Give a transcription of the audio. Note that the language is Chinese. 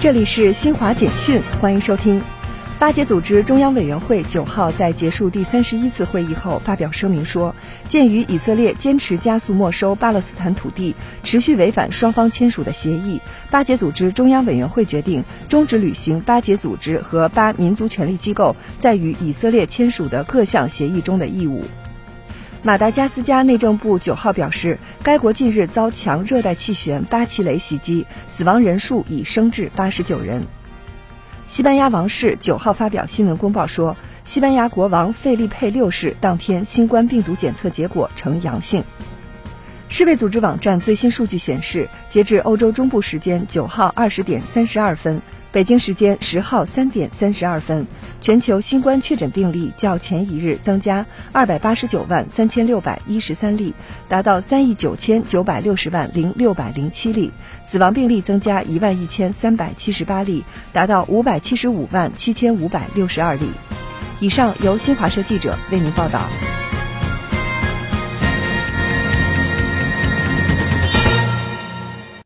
这里是新华简讯，欢迎收听。巴解组织中央委员会九号在结束第三十一次会议后发表声明说，鉴于以色列坚持加速没收巴勒斯坦土地，持续违反双方签署的协议，巴解组织中央委员会决定终止履行巴解组织和巴民族权利机构在与以色列签署的各项协议中的义务。马达加斯加内政部九号表示，该国近日遭强热带气旋巴奇雷袭击，死亡人数已升至八十九人。西班牙王室九号发表新闻公报说，西班牙国王费利佩六世当天新冠病毒检测结果呈阳性。世卫组织网站最新数据显示，截至欧洲中部时间九号二十点三十二分。北京时间十号三点三十二分，全球新冠确诊病例较前一日增加二百八十九万三千六百一十三例，达到三亿九千九百六十万零六百零七例；死亡病例增加一万一千三百七十八例，达到五百七十五万七千五百六十二例。以上由新华社记者为您报道。